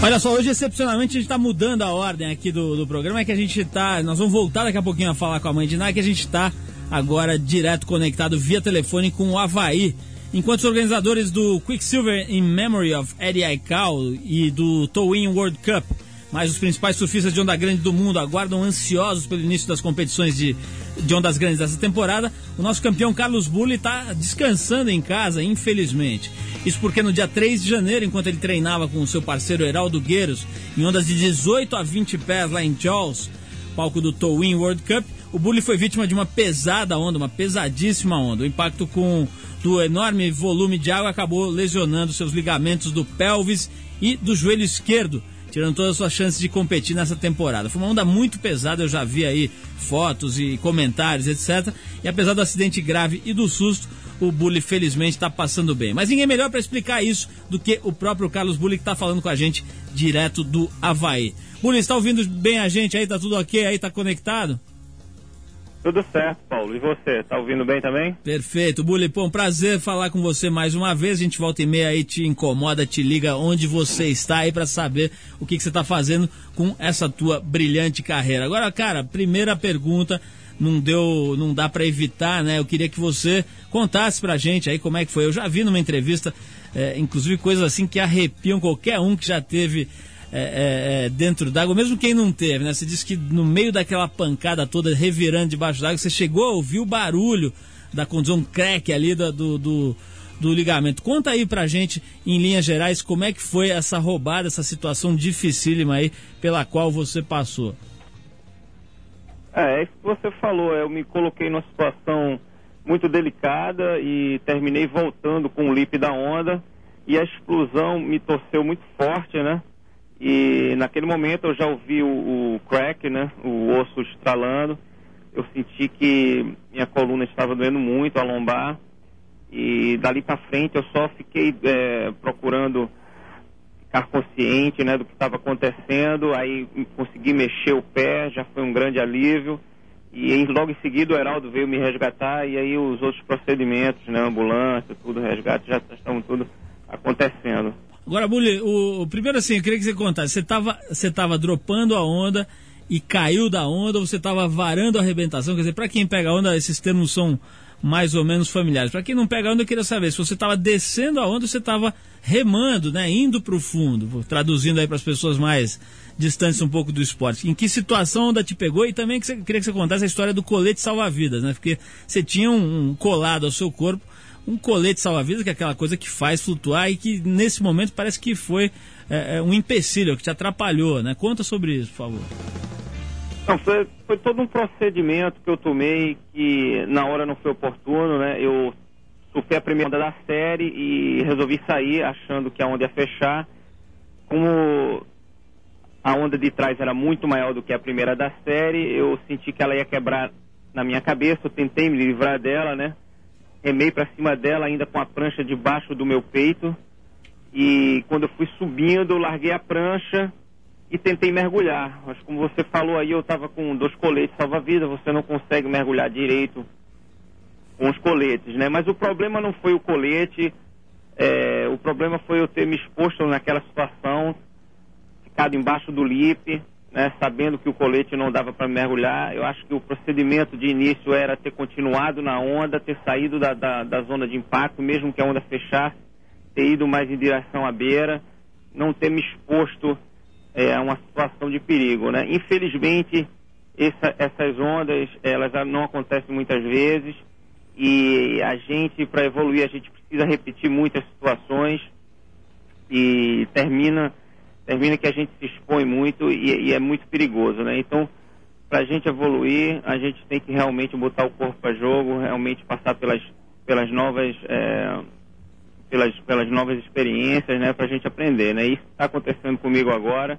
Olha só, hoje excepcionalmente a gente está mudando a ordem aqui do, do programa, é que a gente está, nós vamos voltar daqui a pouquinho a falar com a mãe de Ná, que a gente está agora direto conectado via telefone com o Havaí. Enquanto os organizadores do Quicksilver in Memory of Eddie Aikau e do Towin World Cup mas os principais surfistas de onda grande do mundo aguardam ansiosos pelo início das competições de, de ondas grandes dessa temporada. O nosso campeão Carlos Bulli está descansando em casa, infelizmente. Isso porque no dia 3 de janeiro, enquanto ele treinava com o seu parceiro Heraldo Gueiros, em ondas de 18 a 20 pés lá em Jaws, palco do Towin World Cup, o Bully foi vítima de uma pesada onda, uma pesadíssima onda. O impacto com do enorme volume de água acabou lesionando seus ligamentos do pelvis e do joelho esquerdo tirando todas as suas chances de competir nessa temporada. Foi uma onda muito pesada, eu já vi aí fotos e comentários, etc. E apesar do acidente grave e do susto, o Bully felizmente está passando bem. Mas ninguém melhor para explicar isso do que o próprio Carlos Bully que está falando com a gente direto do Havaí. Bully, está ouvindo bem a gente aí? Tá tudo ok aí? Tá conectado? Tudo certo, Paulo. E você, tá ouvindo bem também? Perfeito. Bully, pô, um prazer falar com você mais uma vez. A gente volta e meia aí, te incomoda, te liga onde você está aí para saber o que, que você está fazendo com essa tua brilhante carreira. Agora, cara, primeira pergunta, não deu, não dá para evitar, né? Eu queria que você contasse pra gente aí como é que foi. Eu já vi numa entrevista, é, inclusive coisas assim que arrepiam qualquer um que já teve é, é, é, dentro d'água, mesmo quem não teve, né? Você disse que no meio daquela pancada toda revirando debaixo d'água, você chegou a ouvir o barulho da condição crack ali do, do, do, do, ligamento. Conta aí pra gente, em linhas gerais, como é que foi essa roubada, essa situação dificílima aí pela qual você passou. É, é isso que você falou, eu me coloquei numa situação muito delicada e terminei voltando com o lip da onda e a explosão me torceu muito forte, né? E naquele momento eu já ouvi o, o crack, né? O osso estralando. Eu senti que minha coluna estava doendo muito, a lombar. E dali para frente eu só fiquei é, procurando ficar consciente né, do que estava acontecendo. Aí consegui mexer o pé, já foi um grande alívio. E logo em seguida o Heraldo veio me resgatar e aí os outros procedimentos, né, ambulância, tudo, resgate, já estavam tudo acontecendo. Agora, Bully, o, o, primeiro assim, eu queria que você contasse. Você estava você tava dropando a onda e caiu da onda, ou você estava varando a arrebentação? Quer dizer, para quem pega onda, esses termos são mais ou menos familiares. Para quem não pega onda, eu queria saber se você estava descendo a onda ou você estava remando, né, indo para o fundo, traduzindo aí para as pessoas mais distantes um pouco do esporte. Em que situação a onda te pegou e também que você, queria que você contasse a história do colete salva-vidas, né? Porque você tinha um, um colado ao seu corpo um colete salva-vidas, que é aquela coisa que faz flutuar e que nesse momento parece que foi é, é, um empecilho, que te atrapalhou, né? Conta sobre isso, por favor. Não, foi, foi todo um procedimento que eu tomei que na hora não foi oportuno, né? Eu surfei a primeira onda da série e resolvi sair achando que a onda ia fechar. Como a onda de trás era muito maior do que a primeira da série, eu senti que ela ia quebrar na minha cabeça, eu tentei me livrar dela, né? Remei para cima dela ainda com a prancha debaixo do meu peito. E quando eu fui subindo, eu larguei a prancha e tentei mergulhar. Mas como você falou aí, eu estava com dois coletes salva-vida, você não consegue mergulhar direito com os coletes, né? Mas o problema não foi o colete, é, o problema foi eu ter me exposto naquela situação, ficado embaixo do lip, né, sabendo que o colete não dava para mergulhar. Eu acho que o procedimento de início era ter continuado na onda, ter saído da, da, da zona de impacto, mesmo que a onda fechasse, ter ido mais em direção à beira, não ter me exposto é, a uma situação de perigo. Né? Infelizmente, essa, essas ondas elas não acontecem muitas vezes e a gente, para evoluir, a gente precisa repetir muitas situações e termina termina que a gente se expõe muito e, e é muito perigoso, né? Então, para a gente evoluir, a gente tem que realmente botar o corpo para jogo, realmente passar pelas, pelas novas é, pelas, pelas novas experiências, né? Para a gente aprender, né? Isso está acontecendo comigo agora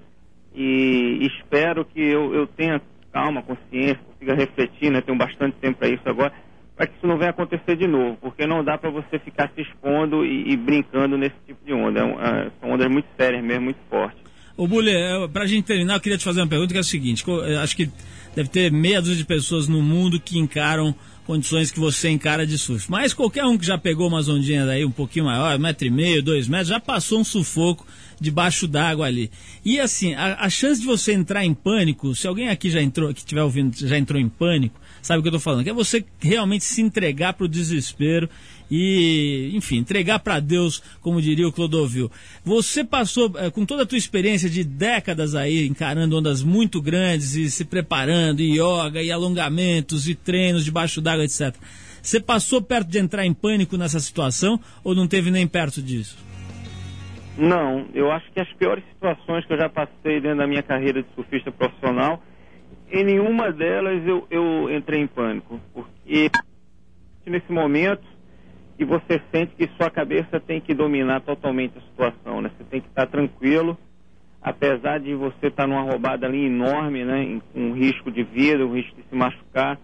e espero que eu, eu tenha calma, consciência, consiga refletir, né? Tenho bastante tempo para isso agora para que isso não venha acontecer de novo, porque não dá para você ficar se expondo e, e, brincando nesse tipo de onda. É, é, são ondas muito sérias mesmo, muito fortes. Ô, Bulê, é, para a gente terminar, eu queria te fazer uma pergunta que é a seguinte: acho que deve ter meia dúzia de pessoas no mundo que encaram condições que você encara de surf. Mas qualquer um que já pegou umas ondinhas aí um pouquinho maior, um metro e meio, dois metros, já passou um sufoco debaixo d'água ali. E assim, a, a, chance de você entrar em pânico, se alguém aqui já entrou, que estiver ouvindo, já entrou em pânico, sabe o que eu estou falando? Que é você realmente se entregar para o desespero e, enfim, entregar para Deus, como diria o Clodovil. Você passou, é, com toda a tua experiência de décadas aí, encarando ondas muito grandes e se preparando, e yoga, e alongamentos, e treinos debaixo d'água, etc. Você passou perto de entrar em pânico nessa situação ou não teve nem perto disso? Não, eu acho que as piores situações que eu já passei dentro da minha carreira de surfista profissional, em nenhuma delas eu, eu entrei em pânico. Porque nesse momento que você sente que sua cabeça tem que dominar totalmente a situação, né? Você tem que estar tranquilo, apesar de você estar numa roubada ali enorme, né? Com um risco de vida, um risco de se machucar,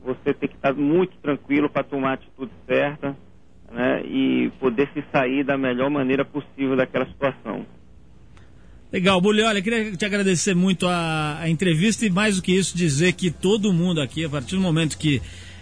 você tem que estar muito tranquilo para tomar a atitude certa né, e poder se sair da melhor maneira possível daquela situação. Legal, Bully, olha, queria te agradecer muito a, a, entrevista e mais do que isso, dizer que todo mundo aqui, a partir do momento que,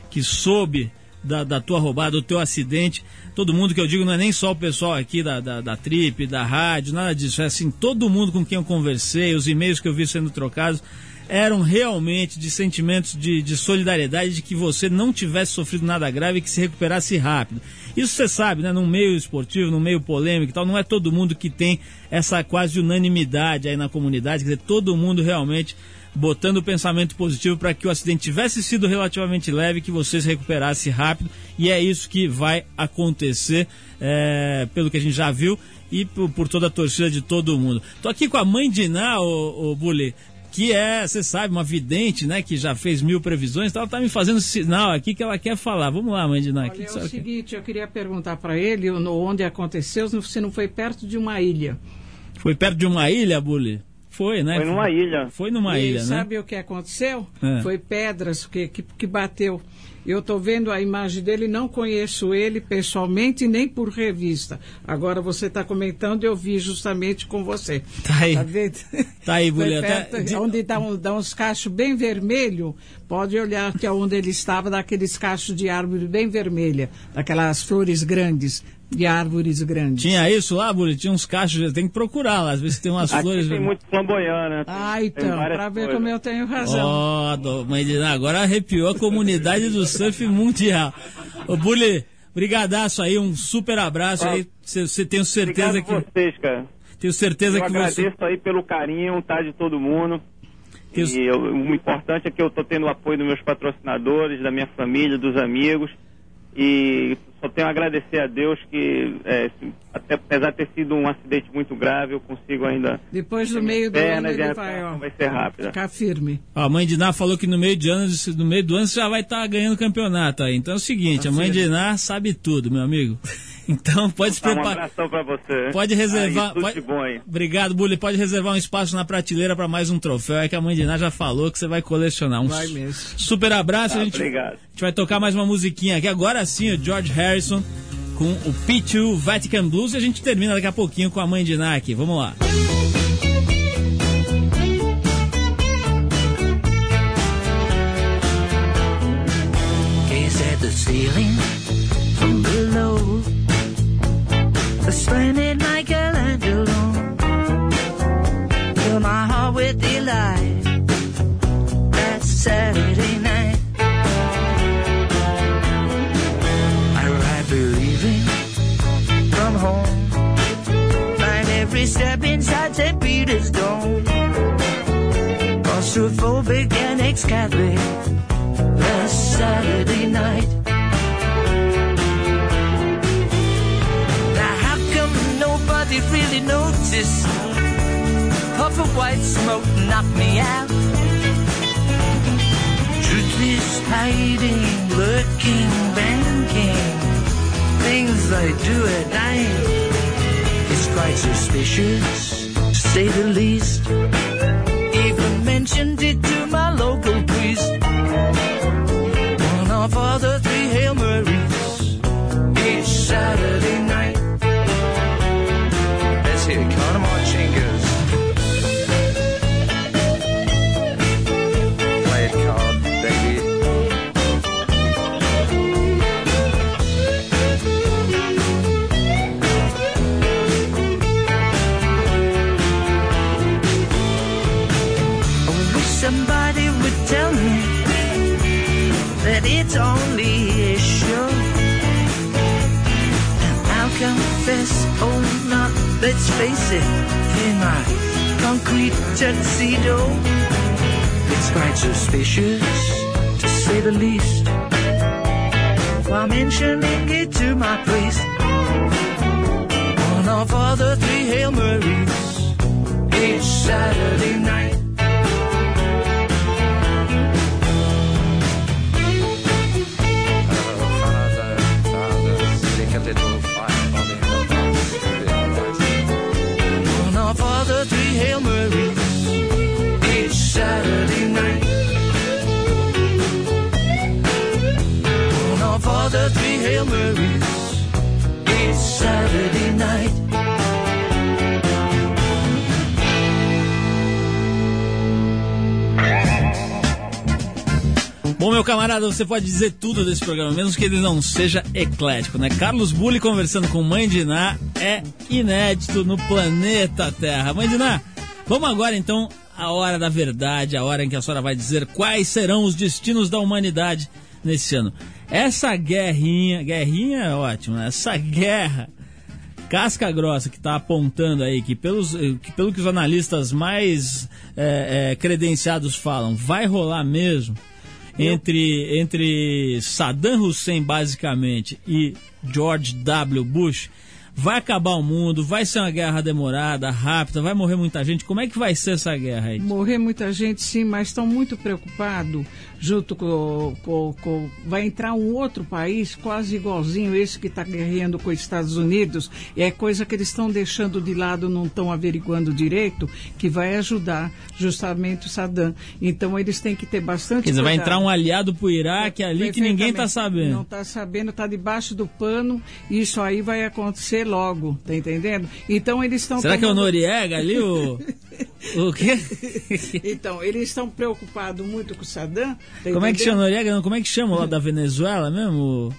que soube da, da tua roubada, do teu acidente, todo mundo que eu digo não é nem só o pessoal aqui da, da, da Trip, da rádio, nada disso, é assim, todo mundo com quem eu conversei, os e-mails que eu vi sendo trocados, eram realmente de sentimentos de, de solidariedade, de que você não tivesse sofrido nada grave e que se recuperasse rápido. Isso você sabe, né? No meio esportivo, no meio polêmico e tal, não é todo mundo que tem essa quase unanimidade aí na comunidade, quer dizer, todo mundo realmente botando o pensamento positivo para que o acidente tivesse sido relativamente leve, que você se recuperasse rápido, e é isso que vai acontecer, é, pelo que a gente já viu, e por, por, toda a torcida de todo mundo. Tô aqui com a mãe de Iná, o, o Bulê, que é, você sabe, uma vidente, né, que já fez mil previsões, então ela tá me fazendo sinal aqui que ela quer falar. Vamos lá, mãe Diná. Olha, que é o seguinte, eu queria perguntar para ele onde aconteceu, se não foi perto de uma ilha. Foi perto de uma ilha, Bully? Foi, né? Foi numa ilha. Foi numa e ilha, né? sabe o que aconteceu? É. Foi pedras que, que, que bateu. Eu estou vendo a imagem dele, não conheço ele pessoalmente nem por revista. Agora você está comentando, eu vi justamente com você. Tá aí. Tá vendo? Tá aí, mulher. Tá, onde dá, um, dá uns cachos bem vermelho, pode olhar que é onde ele estava, daqueles cachos de árvore bem vermelha, daquelas flores grandes de árvores grandes. Tinha isso lá, Buri? Tinha uns cachos, tem que procurar lá, às vezes tem umas Aqui flores. Tem muito flamboyant, né? Ah, então, para ver como eu tenho razão. Ó, oh, mãe de agora arrepiou a comunidade do surf mundial. Ô, Bully, brigadaço aí, um super abraço ah, aí. Você tem certeza que. vocês, cara. Tenho certeza eu que agradeço você. aí pelo carinho, tá, de todo mundo. E eu, o importante é que eu tô tendo o apoio dos meus patrocinadores, da minha família, dos amigos. E só tenho a agradecer a Deus que, é, até, apesar de ter sido um acidente muito grave, eu consigo ainda. Depois do meio do ano ele vai, ó, vai ser rápida. Ficar firme. a mãe de Ná falou que no meio de ano, no meio do ano você já vai estar tá ganhando campeonato aí. Então é o seguinte, tá a mãe firme. de Ná sabe tudo, meu amigo. Então pode se preparar. Um abração pra você. Pode reservar. Aí, pode... bom aí. Obrigado, Bully. Pode reservar um espaço na prateleira para mais um troféu. É que a mãe de Ná já falou que você vai colecionar. Um vai mesmo. super abraço. Ah, a, gente, obrigado. a gente vai tocar mais uma musiquinha aqui. Agora sim, o George Harrison com o P2 Vatican Blues. E a gente termina daqui a pouquinho com a mãe de Ná aqui. Vamos lá. Gaze at the ceiling from below. splendid Michelangelo. Fill my heart with delight. That's Saturday night. Dome. Claustrophobic and ex-Catholic. Last Saturday night. Now how come nobody really noticed. Puff of white smoke knocked me out. Truth is hiding, lurking, banking. Things I do at night. It's quite suspicious, say the least. Even mentioned it to my local priest. One of other você pode dizer tudo desse programa, mesmo que ele não seja eclético, né? Carlos Bulli conversando com Mãe de Ná é inédito no planeta Terra. Mãe de Ná, vamos agora então à hora da verdade, a hora em que a senhora vai dizer quais serão os destinos da humanidade nesse ano. Essa guerrinha, guerrinha é ótimo, né? Essa guerra casca grossa que está apontando aí que, pelos, que pelo que os analistas mais é, é, credenciados falam, vai rolar mesmo entre, entre Saddam Hussein basicamente e George W. Bush, vai acabar o mundo, vai ser uma guerra demorada, rápida, vai morrer muita gente. Como é que vai ser essa guerra aí? Morrer muita gente, sim, mas estão muito preocupados junto com, com, com, Vai entrar um outro país quase igualzinho esse que está guerreando com os Estados Unidos. E é coisa que eles estão deixando de lado, não estão averiguando direito, que vai ajudar justamente o Saddam. Então eles têm que ter bastante Quer dizer, vai entrar um aliado pro Iraque ali que ninguém está sabendo. Não está sabendo, está debaixo do pano. e Isso aí vai acontecer logo, tá entendendo? Então eles estão. Será que é o tomando- Noriega ali? O, o quê? então, eles estão preocupados muito com o Saddam. tá Como é que chama Noriega? Não, como é que chama lá da Venezuela mesmo?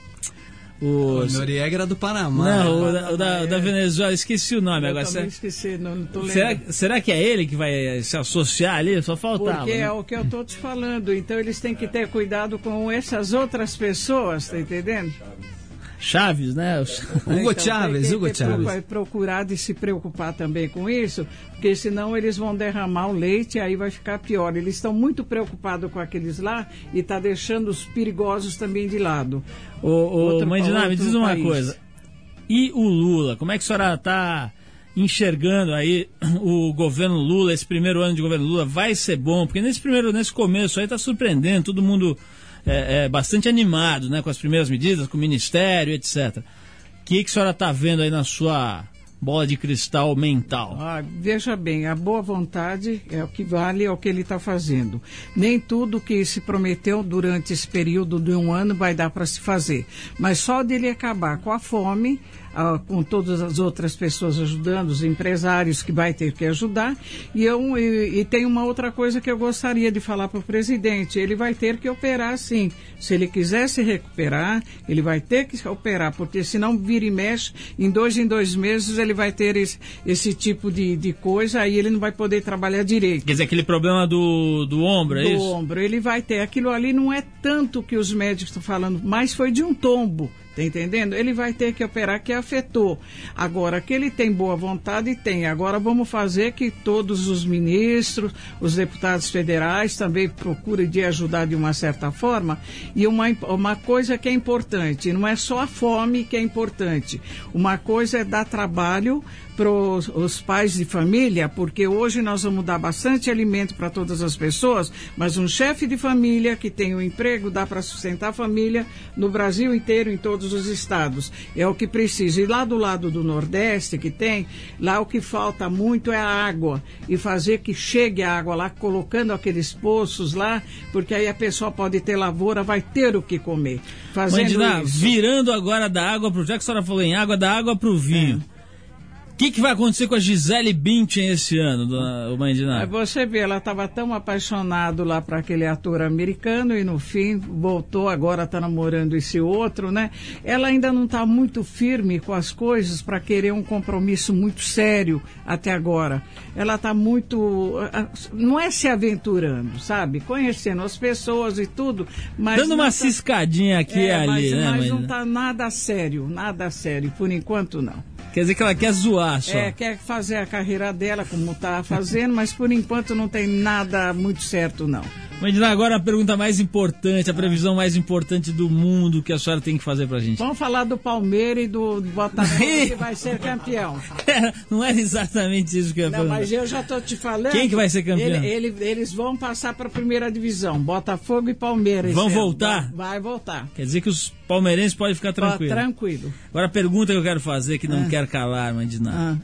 O, o, O Noriega era do Panamá. não, o da, o da, o da Venezuela, esqueci o nome Eu agora. também Será, esqueci, não, não tô será, lembrando. será que é ele que vai se associar ali? Só faltava. Porque né? é o que eu estou te falando. Então eles têm que ter cuidado com essas outras pessoas, tá entendendo? Chaves, né? Hugo Então, Chávez, tem que Hugo Chávez. procu- procurar e se preocupar também com isso, porque senão eles vão derramar o leite e aí vai ficar pior. Eles estão muito preocupados com aqueles lá e está deixando os perigosos também de lado. Ô, ô mãe de me diz uma país. coisa. E o Lula? Como é que a senhora está enxergando aí o governo Lula, esse primeiro ano de governo Lula? Vai ser bom? Porque nesse primeiro, nesse começo aí está surpreendendo, todo mundo é, é, bastante animado né, com as primeiras medidas, com o ministério, etc. O que, que a senhora está vendo aí na sua bola de cristal mental? Ah, veja bem, a boa vontade é o que vale é o que ele está fazendo. Nem tudo que se prometeu durante esse período de um ano vai dar para se fazer. Mas só dele acabar com a fome, ah, com todas as outras pessoas ajudando, os empresários que vai ter que ajudar. E, eu, e, e tem uma outra coisa que eu gostaria de falar para o presidente. Ele vai ter que operar sim. Se ele quiser se recuperar, ele vai ter que operar, porque senão vira e mexe, em dois em dois meses ele vai ter esse, esse tipo de, de coisa, aí ele não vai poder trabalhar direito. Quer dizer, aquele problema do, do ombro, é do isso? ombro. Ele vai ter. Aquilo ali não é tanto que os médicos estão falando, mas foi de um tombo. Tá entendendo? Ele vai ter que operar que afetou. Agora, que ele tem boa vontade, tem. Agora vamos fazer que todos os ministros, os deputados federais também procurem de ajudar de uma certa forma. E uma, uma coisa que é importante, não é só a fome que é importante. Uma coisa é dar trabalho para os pais de família, porque hoje nós vamos dar bastante alimento para todas as pessoas, mas um chefe de família que tem um emprego dá para sustentar a família no Brasil inteiro, em todos os estados. É o que precisa. E lá do lado do Nordeste que tem, lá o que falta muito é a água. E fazer que chegue a água lá, colocando aqueles poços lá, porque aí a pessoa pode ter lavoura, vai ter o que comer. Fazendo Mandiná, isso. virando agora da água pro. Já que a senhora falou em água, da água pro vinho. O que, que vai acontecer com a Gisele Bündchen esse ano, dona Mandiná? Aí Você vê, ela estava tão apaixonada lá para aquele ator americano e no fim voltou, agora está namorando esse outro, né? Ela ainda não está muito firme com as coisas para querer um compromisso muito sério até agora. Ela está muito. ah, Não é se aventurando, sabe? Conhecendo as pessoas e tudo, mas. Dando uma tá- ciscadinha aqui e É, ali, mas, né, mas não está nada sério, nada sério, por enquanto não. Quer dizer que ela quer zoar só. É, quer fazer a carreira dela como tá fazendo, mas por enquanto não tem nada muito certo, não. Mandina, agora a pergunta mais importante, a previsão mais importante do mundo que a senhora tem que fazer pra gente. Vamos falar do Palmeiras e do Botafogo que vai ser campeão. Não era exatamente isso que eu ia Não, perguntar. mas eu já tô te falando. Quem que vai ser campeão? Ele- ele- eles vão passar para a primeira divisão, Botafogo e Palmeiras. Vão ano. voltar? Vai, vai voltar. Quer dizer que os palmeirenses podem ficar tranquilos. tranquilo. Agora a pergunta que eu quero fazer, que não Ah. quer calar, Mandina.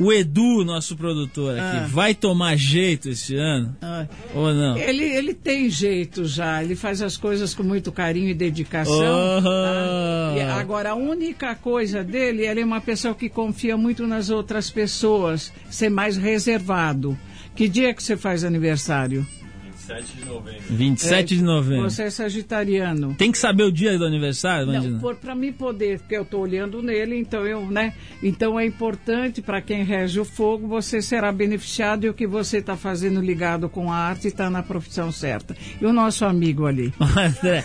O Edu, nosso produtor aqui, Ah. vai tomar jeito esse ano? Ah. Ou não? Ele, ele tem jeito já, ele faz as coisas com muito carinho e dedicação. Oh. tá? E agora, a única coisa dele, ele é uma pessoa que confia muito nas outras pessoas, ser mais reservado. Que dia que você faz aniversário? 27 de novembro. 27 de novembro. Você é sagitariano. Tem que saber o dia do aniversário, Mandina? Não, para mim poder, porque eu estou olhando nele, então eu, né? Então é importante para quem rege o fogo, você será beneficiado e o que você está fazendo ligado com a arte está na profissão certa. E o nosso amigo ali. André,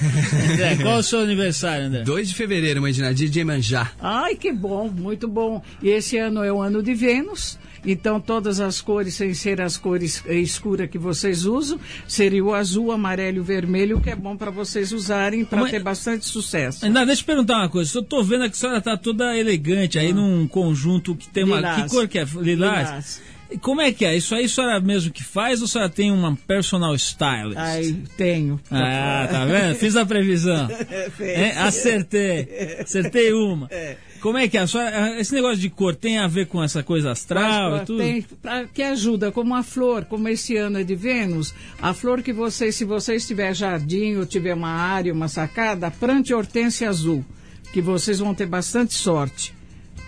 André, qual o seu aniversário, André? 2 de fevereiro, imagina, dia de Iemanjá. Ai, que bom, muito bom. E esse ano é o ano de Vênus. Então, todas as cores, sem ser as cores eh, escuras que vocês usam, seria o azul, amarelo e o vermelho, que é bom para vocês usarem para ter bastante sucesso. Ainda, deixa eu perguntar uma coisa. Eu tô vendo que a senhora tá toda elegante aí num conjunto que tem uma. Ah. Lilás. Que cor que é? Lilás? Lilás. Como é que é? Isso aí a senhora mesmo que faz ou a senhora tem uma personal stylist? Ai, tenho. Ah, tá vendo? Fiz a previsão. Hein? Acertei. Acertei uma. Como é que é? A senhora, esse negócio de cor tem a ver com essa coisa astral Mas, e tudo? tem, pra- que ajuda, como a flor, como esse ano é de Vênus, a flor que vocês, se vocês tiver jardim ou tiver uma área, uma sacada, plante hortênsia azul, que vocês vão ter bastante sorte.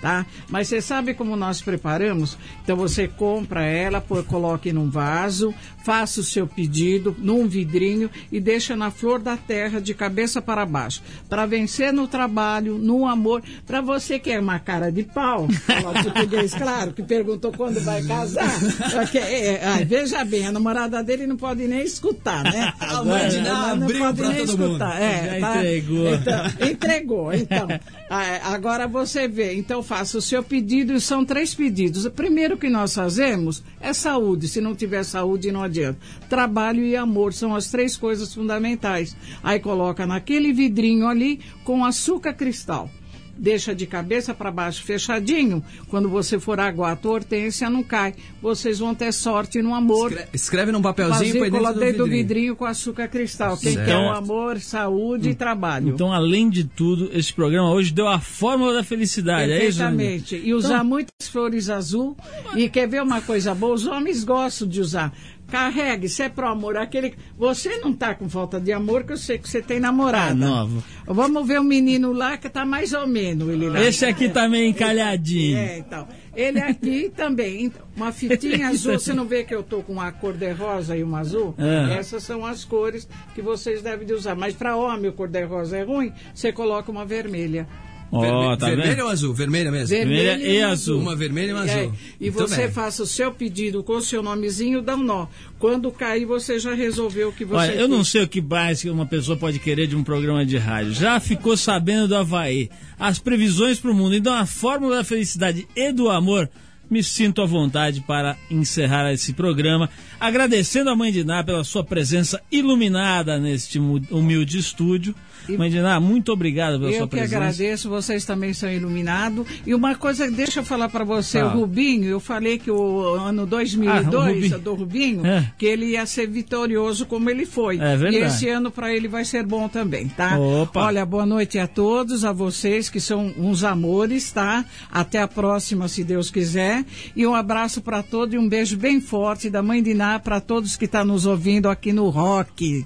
Tá? Mas você sabe como nós preparamos? Então você compra ela, pô, coloque num vaso, faça o seu pedido num vidrinho e deixa na flor da terra de cabeça para baixo. Para vencer no trabalho, no amor. Para você que é uma cara de pau, falar português, claro, que perguntou quando vai casar. Porque, é, ai, veja bem, a namorada dele não pode nem escutar, né? A mãe de Não abriu pode nem mundo. escutar. É, Já tá? entregou. Então, entregou, então. Ah, Agora você vê, então faça o seu pedido e são três pedidos. O primeiro que nós fazemos é saúde. Se não tiver saúde, não adianta. Trabalho e amor são as três coisas fundamentais. Aí coloca naquele vidrinho ali com açúcar cristal. Deixa de cabeça para baixo fechadinho. Quando você for aguar a tua hortência, não cai. Vocês vão ter sorte no amor. Escre- Escreve num papelzinho e Vazícula dentro do dentro do vidrinho. vidrinho com açúcar cristal. Quem Certo. quer o amor, saúde e trabalho. Então, além de tudo, esse programa hoje deu a fórmula da felicidade, é isso? Perfeitamente. E usar Então- muitas flores azul. E quer ver uma coisa boa? Os homens gostam de usar. Carregue, se é pro amor, aquele. Você não tá com falta de amor, que eu sei que você tem namorada. Ah, nova. Vamos ver o menino lá que tá mais ou menos. Ele lá. Esse aqui tá meio encalhadinho. É, então. Ele aqui também. Então, uma fitinha azul. Você não vê que eu tô com uma cor de rosa e uma azul? Ah. Essas são as cores que vocês devem de usar. Mas para homem, o cor de rosa é ruim, você coloca uma vermelha. Ó, Verme- tá vermelha ou azul? Vermelha mesmo. Vermelha e uma azul. Uma vermelha e uma É, azul. e Muito você bem. faça o seu pedido com o seu nomezinho, dá um nó. Quando cair, você já resolveu o que você Olha, eu não sei o que mais que uma pessoa pode querer de um programa de rádio. Já ficou sabendo do Havaí, as previsões para o mundo. Então, a fórmula da felicidade e do amor. Me sinto à vontade para encerrar esse programa, agradecendo a Mãe de Ná pela sua presença iluminada neste humilde estúdio. Mãe de Ná, muito obrigado pela Eu sua que presença. agradeço, vocês também são iluminados. E uma coisa, deixa eu falar para você, Tá. o Rubinho, eu falei que o ano 2002, Ah, o Rubinho. do Rubinho, É. que ele ia ser vitorioso como ele foi. É verdade. E esse ano para ele vai ser bom também, tá? Opa. Olha, boa noite a todos, a vocês que são uns amores, tá? Até a próxima, se Deus quiser. E um abraço para todos e um beijo bem forte da Mãe de Ná para todos que estão nos ouvindo aqui no Rock.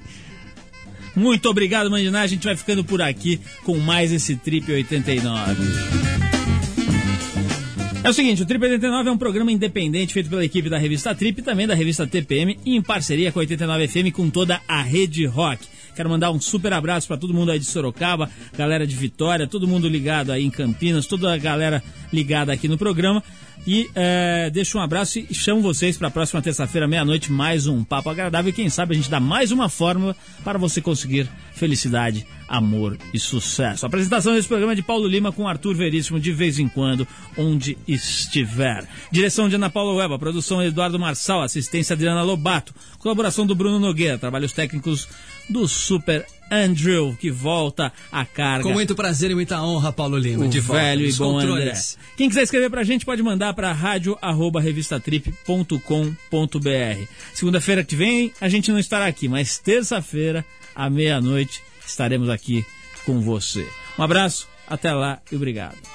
Muito obrigado, Mãe de Ná. A gente vai ficando por aqui com mais esse Trip 89. É o seguinte, o Trip 89 é um programa independente feito pela equipe da revista Trip e também da revista TPM em parceria com a 89 FM com toda a rede rock. Quero mandar um super abraço para todo mundo aí de Sorocaba, galera de Vitória, todo mundo ligado aí em Campinas, toda a galera ligada aqui no programa. E é, deixo um abraço e chamo vocês para a próxima terça-feira, meia-noite, mais um Papo Agradável. E quem sabe a gente dá mais uma fórmula para você conseguir felicidade amor e sucesso. A apresentação desse programa é de Paulo Lima com Arthur Veríssimo de vez em quando, onde estiver. Direção de Ana Paula Weba, produção Eduardo Marçal, assistência Adriana Lobato, colaboração do Bruno Nogueira, trabalhos técnicos do Super Andrew, que volta à carga. Com muito prazer e muita honra, Paulo Lima. o de volta velho e bom André. Quem quiser escrever pra gente pode mandar pra rádio@revistatrip.com.br. Segunda-feira que vem a gente não estará aqui, mas terça-feira à meia-noite estaremos aqui com você. Um abraço, até lá e obrigado.